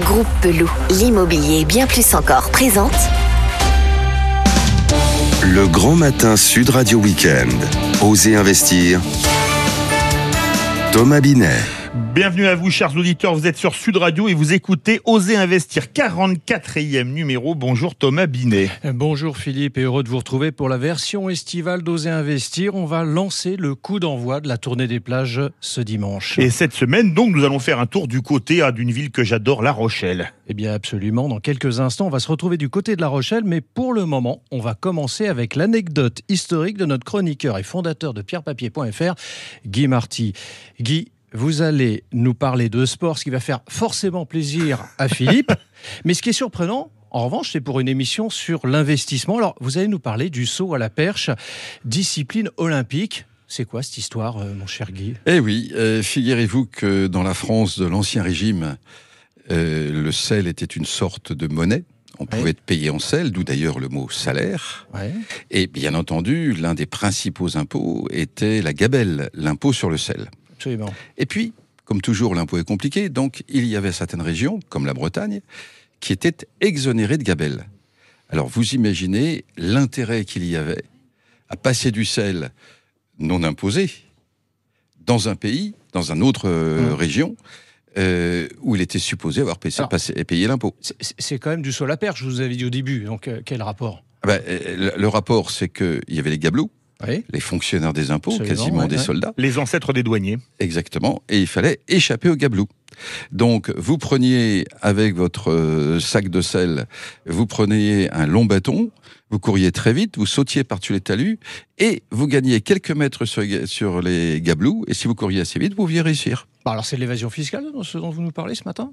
Groupe Pelou, l'immobilier bien plus encore présente. Le grand matin Sud Radio Weekend. Osez investir. Thomas Binet. Bienvenue à vous, chers auditeurs. Vous êtes sur Sud Radio et vous écoutez Oser Investir, 44e numéro. Bonjour Thomas Binet. Bonjour Philippe et heureux de vous retrouver pour la version estivale d'Oser Investir. On va lancer le coup d'envoi de la tournée des plages ce dimanche. Et cette semaine, donc, nous allons faire un tour du côté ah, d'une ville que j'adore, La Rochelle. Eh bien, absolument. Dans quelques instants, on va se retrouver du côté de La Rochelle, mais pour le moment, on va commencer avec l'anecdote historique de notre chroniqueur et fondateur de pierrepapier.fr, Guy Marty. Guy, vous allez nous parler de sport, ce qui va faire forcément plaisir à Philippe. Mais ce qui est surprenant, en revanche, c'est pour une émission sur l'investissement. Alors, vous allez nous parler du saut à la perche, discipline olympique. C'est quoi cette histoire, euh, mon cher Guy? Eh oui, euh, figurez-vous que dans la France de l'Ancien Régime, euh, le sel était une sorte de monnaie. On pouvait être payé en sel, d'où d'ailleurs le mot salaire. Ouais. Et bien entendu, l'un des principaux impôts était la gabelle, l'impôt sur le sel. Absolument. Et puis, comme toujours, l'impôt est compliqué, donc il y avait certaines régions, comme la Bretagne, qui étaient exonérées de gabelle. Alors vous imaginez l'intérêt qu'il y avait à passer du sel non imposé dans un pays, dans une autre euh, Mmh. région, euh, où il était supposé avoir payé, Alors- passé- payé l'impôt. C'est- quand même du saut à perche, je vous avais dit au début. Donc, euh, quel rapport? Ah ben, le, le rapport, c'est qu'il y avait les gabelous, Oui. les fonctionnaires des impôts, Absolument, quasiment ouais, des ouais. soldats. Les ancêtres des douaniers. Exactement. Et il fallait échapper au gabelou. Donc, vous preniez avec votre euh, sac de sel, vous preniez un long bâton, vous couriez très vite, vous sautiez par-dessus les talus, et vous gagniez quelques mètres sur, les ga- sur les gabelous, et si vous couriez assez vite, vous pouviez réussir. Bah, alors, c'est l'évasion fiscale, ce dont vous nous parlez ce matin?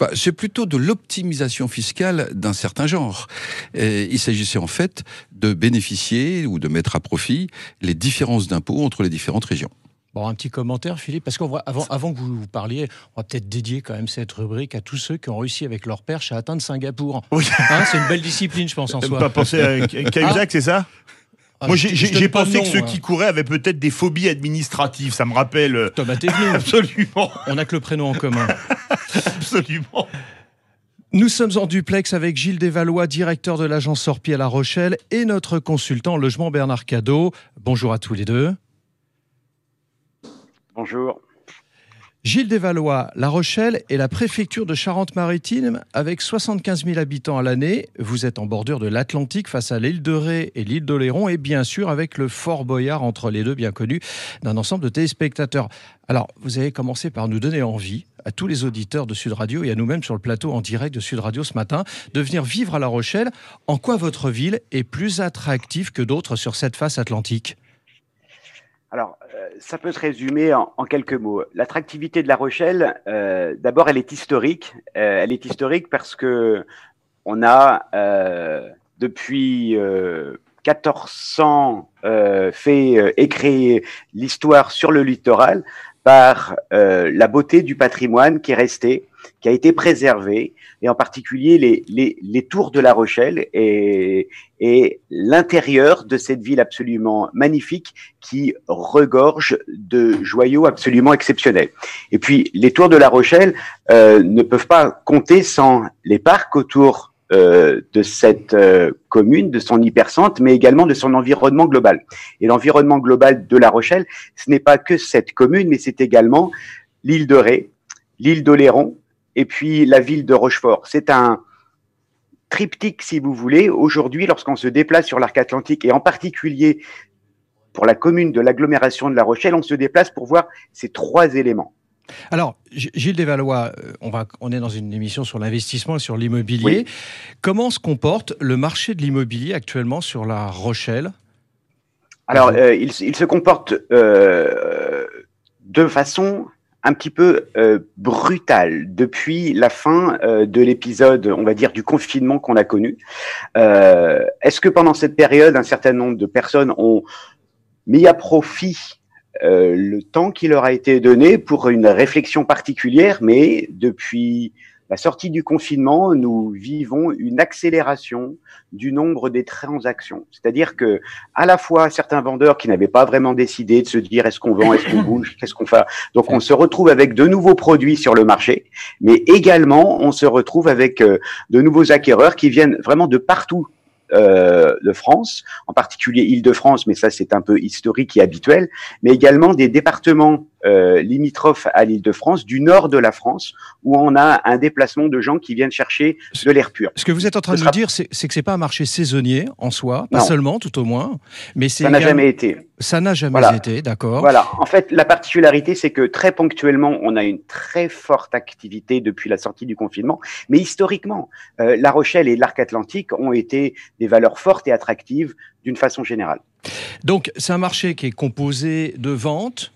Bah, c'est plutôt de l'optimisation fiscale d'un certain genre. Et il s'agissait en fait de bénéficier ou de mettre à profit les différences d'impôts entre les différentes régions. Bon, un petit commentaire, Philippe, parce qu'avant avant, avant que vous, vous parliez, on va peut-être dédier quand même cette rubrique à tous ceux qui ont réussi avec leur perche à atteindre Singapour. Oui. Hein, c'est une belle discipline, je pense, en soi. Pas penser à Cahuzac, c'est ça? Ah, Moi, j'ai- pensé que ceux hein. qui couraient avaient peut-être des phobies administratives. Ça me rappelle. euh, Thomas, t'es venu. Absolument, On n'a que le prénom en commun. absolument. Nous sommes en duplex avec Gilles Desvalois, directeur de l'agence Sorpi à La Rochelle, et notre consultant en logement Bernard Cadeau. Bonjour à tous les deux. Bonjour. Gilles Desvalois, La Rochelle est la préfecture de Charente-Maritime avec 75 000 habitants à l'année. Vous êtes en bordure de l'Atlantique face à l'île de Ré et l'île d'Oléron et bien sûr avec le Fort Boyard entre les deux bien connu d'un ensemble de téléspectateurs. Alors, vous avez commencé par nous donner envie à tous les auditeurs de Sud Radio et à nous-mêmes sur le plateau en direct de Sud Radio ce matin de venir vivre à La Rochelle. En quoi votre ville est plus attractive que d'autres sur cette face atlantique? Alors, euh, ça peut se résumer en, quelques mots. L'attractivité de La Rochelle, euh, d'abord, elle est historique. Euh, elle est historique parce que on a euh, depuis euh, 1400 euh, fait créé l'histoire sur le littoral par euh, la beauté du patrimoine qui est resté, qui a été préservé, et en particulier les, les, les tours de La Rochelle et, et l'intérieur de cette ville absolument magnifique qui regorge de joyaux absolument exceptionnels. Et puis, les tours de La Rochelle euh, ne peuvent pas compter sans les parcs autour euh, de cette euh, commune, de son hypercentre, mais également de son environnement global. Et l'environnement global de La Rochelle, ce n'est pas que cette commune, mais c'est également l'île de Ré, l'île d'Oléron, et puis la ville de Rochefort. C'est un triptyque, si vous voulez. Aujourd'hui, lorsqu'on se déplace sur l'arc atlantique, et en particulier pour la commune de l'agglomération de La Rochelle, on se déplace pour voir ces trois éléments. Alors, Gilles Desvalois, euh, on, va, on est dans une émission sur l'investissement et sur l'immobilier. Comment se comporte le marché de l'immobilier actuellement sur La Rochelle? Alors, euh, il, se- il se comporte euh, de façon un petit peu euh, brutale depuis la fin euh, de l'épisode, on va dire, du confinement qu'on a connu. Euh, Est-ce que pendant cette période, un certain nombre de personnes ont mis à profit euh, le temps qui leur a été donné pour une réflexion particulière, mais depuis la sortie du confinement, nous vivons une accélération du nombre des transactions. C'est-à-dire que à la fois certains vendeurs qui n'avaient pas vraiment décidé de se dire est-ce qu'on vend, est-ce qu'on bouge, qu'est-ce qu'on fait? Donc on se retrouve avec de nouveaux produits sur le marché, mais également on se retrouve avec euh, de nouveaux acquéreurs qui viennent vraiment de partout euh, de France, en particulier Île-de-France, mais ça c'est un peu historique et habituel, mais également des départements euh, limitrophes à l'Île-de-France, du nord de la France, où on a un déplacement de gens qui viennent chercher de l'air pur. Ce que vous êtes en train de nous dire, c'est que c'est pas un marché saisonnier en soi, pas seulement, tout au moins, mais c'est ça n'a jamais été. Ça n'a jamais été, d'accord. Voilà. En fait, la particularité, c'est que très ponctuellement, on a une très forte activité depuis la sortie du confinement, mais historiquement, euh, La Rochelle et l'Arc Atlantique ont été des valeurs fortes et attractives d'une façon générale. Donc, c'est un marché qui est composé de ventes,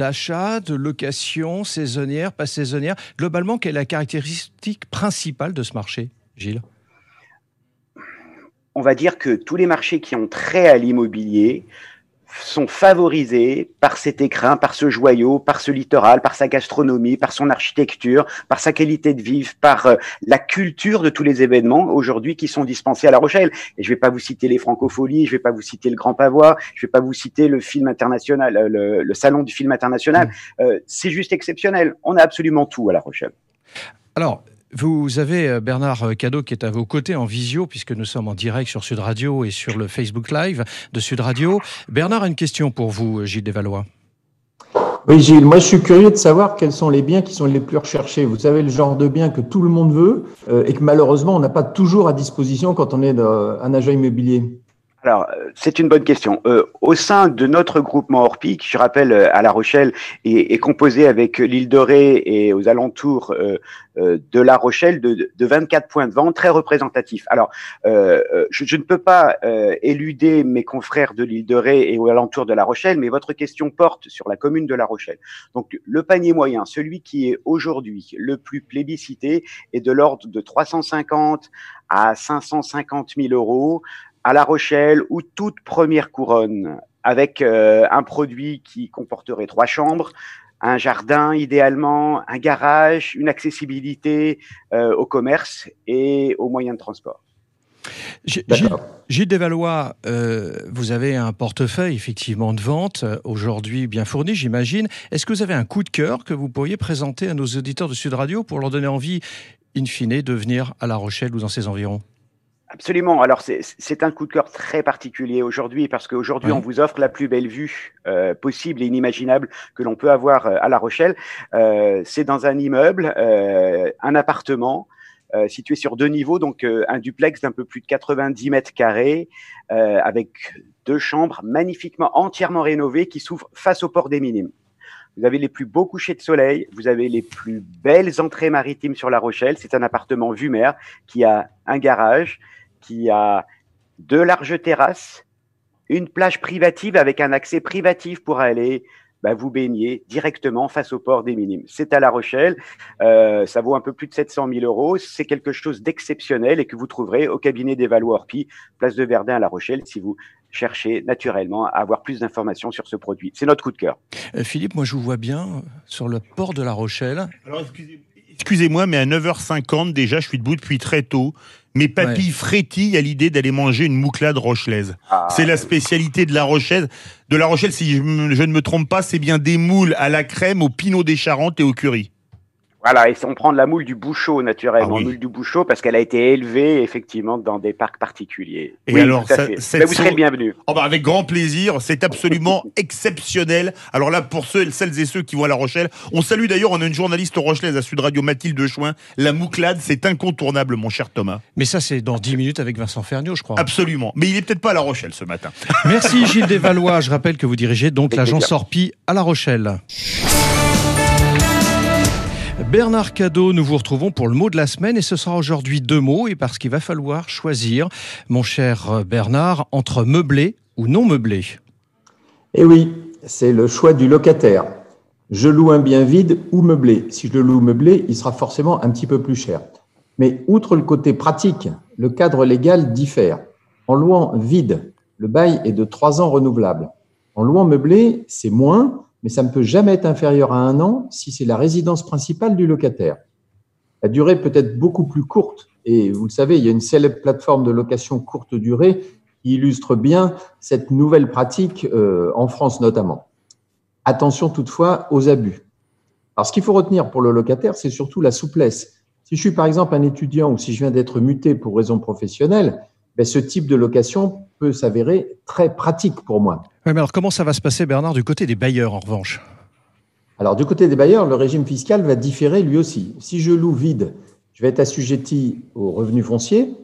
d'achat, de location saisonnière, pas saisonnière. Globalement, quelle est la caractéristique principale de ce marché, Gilles? On va dire que tous les marchés qui ont trait à l'immobilier sont favorisés par cet écrin, par ce joyau, par ce littoral, par sa gastronomie, par son architecture, par sa qualité de vivre, par euh, la culture de tous les événements aujourd'hui qui sont dispensés à La Rochelle. Et je ne vais pas vous citer les francopholies, je ne vais pas vous citer le Grand Pavois, je ne vais pas vous citer le film international, euh, le, salon du film international. Mmh. Euh, c'est juste exceptionnel. On a absolument tout à La Rochelle. Alors, vous avez euh, Bernard Cadeau qui est à vos côtés en visio, puisque nous sommes en direct sur Sud Radio et sur le Facebook Live de Sud Radio. Bernard a une question pour vous, Gilles Desvalois. Oui, Gilles, moi je suis curieux de savoir quels sont les biens qui sont les plus recherchés. Vous savez, le genre de biens que tout le monde veut euh, et que malheureusement on n'a pas toujours à disposition quand on est un agent immobilier. Alors, euh, c'est une bonne question. Euh, au sein de notre groupement Orpi, qui je rappelle euh, à La Rochelle est, est composé avec l'île de Ré et aux alentours euh, de La Rochelle de, de, 24 points de vente très représentatifs. Alors, je, je, ne peux pas éluder mes confrères de l'île de Ré et aux alentours de La Rochelle, mais votre question porte sur la commune de La Rochelle. Donc, le panier moyen, celui qui est aujourd'hui le plus plébiscité, est de l'ordre de 350 à 550 000 euros à La Rochelle ou toute première couronne avec euh, un produit qui comporterait trois chambres, un jardin idéalement, un garage, une accessibilité euh, au commerce et aux moyens de transport. Gilles, Gilles Desvalois, euh, vous avez un portefeuille effectivement de vente aujourd'hui bien fourni, j'imagine. Est-ce que vous avez un coup de cœur que vous pourriez présenter à nos auditeurs de Sud Radio pour leur donner envie, in fine, de venir à La Rochelle ou dans ses environs? Absolument. Alors c'est un coup de cœur très particulier aujourd'hui parce qu'aujourd'hui on vous offre la plus belle vue euh, possible et inimaginable que l'on peut avoir euh, à La Rochelle. Euh, c'est dans un immeuble, euh, un appartement euh, situé sur deux niveaux, donc un duplex d'un peu plus de 90 mètres carrés avec deux chambres magnifiquement entièrement rénovées qui s'ouvrent face au port des Minimes. Vous avez les plus beaux couchers de soleil, vous avez les plus belles entrées maritimes sur La Rochelle. C'est un appartement vue mer qui a un garage, qui a deux larges terrasses, une plage privative avec un accès privatif pour aller bah, vous baigner directement face au port des Minimes. C'est à La Rochelle, euh, ça vaut un peu plus de 700 000 euros. C'est quelque chose d'exceptionnel et que vous trouverez au cabinet des Valois Orpi, place de Verdun à La Rochelle, si vous cherchez naturellement à avoir plus d'informations sur ce produit. C'est notre coup de cœur. Euh, Philippe, moi je vous vois bien sur le port de La Rochelle. Alors excusez-moi, mais à 9h50 déjà, je suis debout depuis très tôt. Mes papilles frétillent à l'idée d'aller manger une mouclade rochelaise. Ah. c'est la spécialité de la Rochelle. De la Rochelle, si je, je ne me trompe pas, c'est bien des moules à la crème, au pinot des Charentes et au curry. Voilà, et on prend de la moule du bouchot naturellement, ah moule du bouchot parce qu'elle a été élevée effectivement dans des parcs particuliers. Et alors, ça, ben, vous serez le bienvenu. Oh bah avec grand plaisir, c'est absolument exceptionnel. Alors là, pour ceux, celles et ceux qui vont à La Rochelle, on salue d'ailleurs, on a une journaliste rochelaise à Sud Radio, Mathilde Chouin. La mouclade, c'est incontournable, mon cher Thomas. Mais ça, c'est dans 10 minutes avec Vincent Ferniaud, je crois. Absolument. Mais il est peut-être pas à La Rochelle ce matin. Merci Gilles Desvalois. Je rappelle que vous dirigez donc l'agence Orpi à La Rochelle. Bernard Cadeau, nous vous retrouvons pour le mot de la semaine et ce sera aujourd'hui deux mots et parce qu'il va falloir choisir, mon cher Bernard, entre meublé ou non meublé. Eh oui, c'est le choix du locataire. Je loue un bien vide ou meublé. Si je le loue meublé, il sera forcément un petit peu plus cher. Mais outre le côté pratique, le cadre légal diffère. En louant vide, le bail est de trois ans renouvelable. En louant meublé, c'est moins, mais ça ne peut jamais être inférieur à un an si c'est la résidence principale du locataire. La durée peut être beaucoup plus courte. Et vous le savez, il y a une célèbre plateforme de location courte durée qui illustre bien cette nouvelle pratique euh, en France notamment. Attention toutefois aux abus. Alors, ce qu'il faut retenir pour le locataire, c'est surtout la souplesse. Si je suis par exemple un étudiant ou si je viens d'être muté pour raison professionnelle, ben, ce type de location peut s'avérer très pratique pour moi. mais alors comment ça va se passer, Bernard, du côté des bailleurs en revanche? Alors, du côté des bailleurs, le régime fiscal va différer lui aussi. Si je loue vide, je vais être assujetti aux revenus fonciers.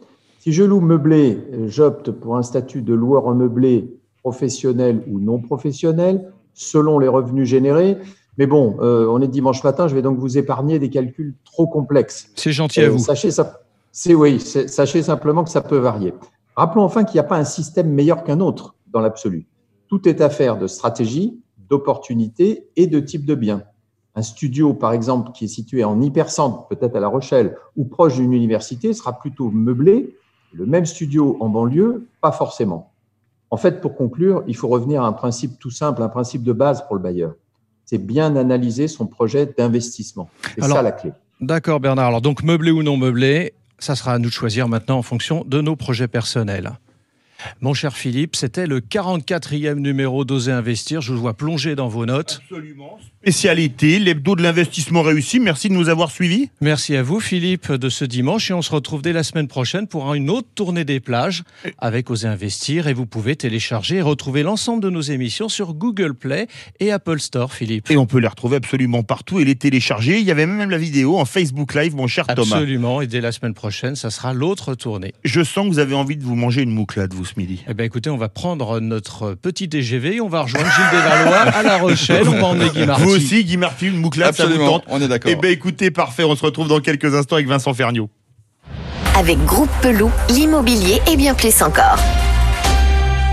Si je loue meublé, j'opte pour un statut de loueur en meublé professionnel ou non professionnel, selon les revenus générés. Mais bon, euh, on est dimanche matin, je vais donc vous épargner des calculs trop complexes. C'est gentil à euh, vous. Sachez, ça, c'est oui, sachez simplement que ça peut varier. Rappelons enfin qu'il n'y a pas un système meilleur qu'un autre dans l'absolu. Tout est affaire de stratégie, d'opportunité et de type de bien. Un studio, par exemple, qui est situé en hypercentre, peut-être à La Rochelle, ou proche d'une université, sera plutôt meublé. Le même studio en banlieue, pas forcément. En fait, pour conclure, il faut revenir à un principe tout simple, un principe de base pour le bailleur. C'est bien analyser son projet d'investissement. C'est ça la clé. D'accord, Bernard. Alors, donc, meublé ou non meublé, ça sera à nous de choisir maintenant en fonction de nos projets personnels. Mon cher Philippe, c'était le 44e numéro d'Oser Investir. Je vous vois plonger dans vos notes. Absolument. Spécialité, l'hebdo de l'investissement réussi. Merci de nous avoir suivis. Merci à vous, Philippe, de ce dimanche. Et on se retrouve dès la semaine prochaine pour une autre tournée des plages avec Oser Investir. Et vous pouvez télécharger et retrouver l'ensemble de nos émissions sur Google Play et Apple Store, Philippe. Et on peut les retrouver absolument partout et les télécharger. Il y avait même la vidéo en Facebook Live, mon cher Thomas. Absolument. Et dès la semaine prochaine, ça sera l'autre tournée. Je sens que vous avez envie de vous manger une mouclade, vous, ce midi. Eh bien, écoutez, on va prendre notre petit TGV, on va rejoindre Gilles Desvalois à La Rochelle, on va emmener Guy Marty. Vous aussi, Guy Marty, une mouclade, ça vous tente on est d'accord. Eh bien, écoutez, parfait, on se retrouve dans quelques instants avec Vincent Ferniaud. Avec Groupe Pelou, l'immobilier et bien plus encore.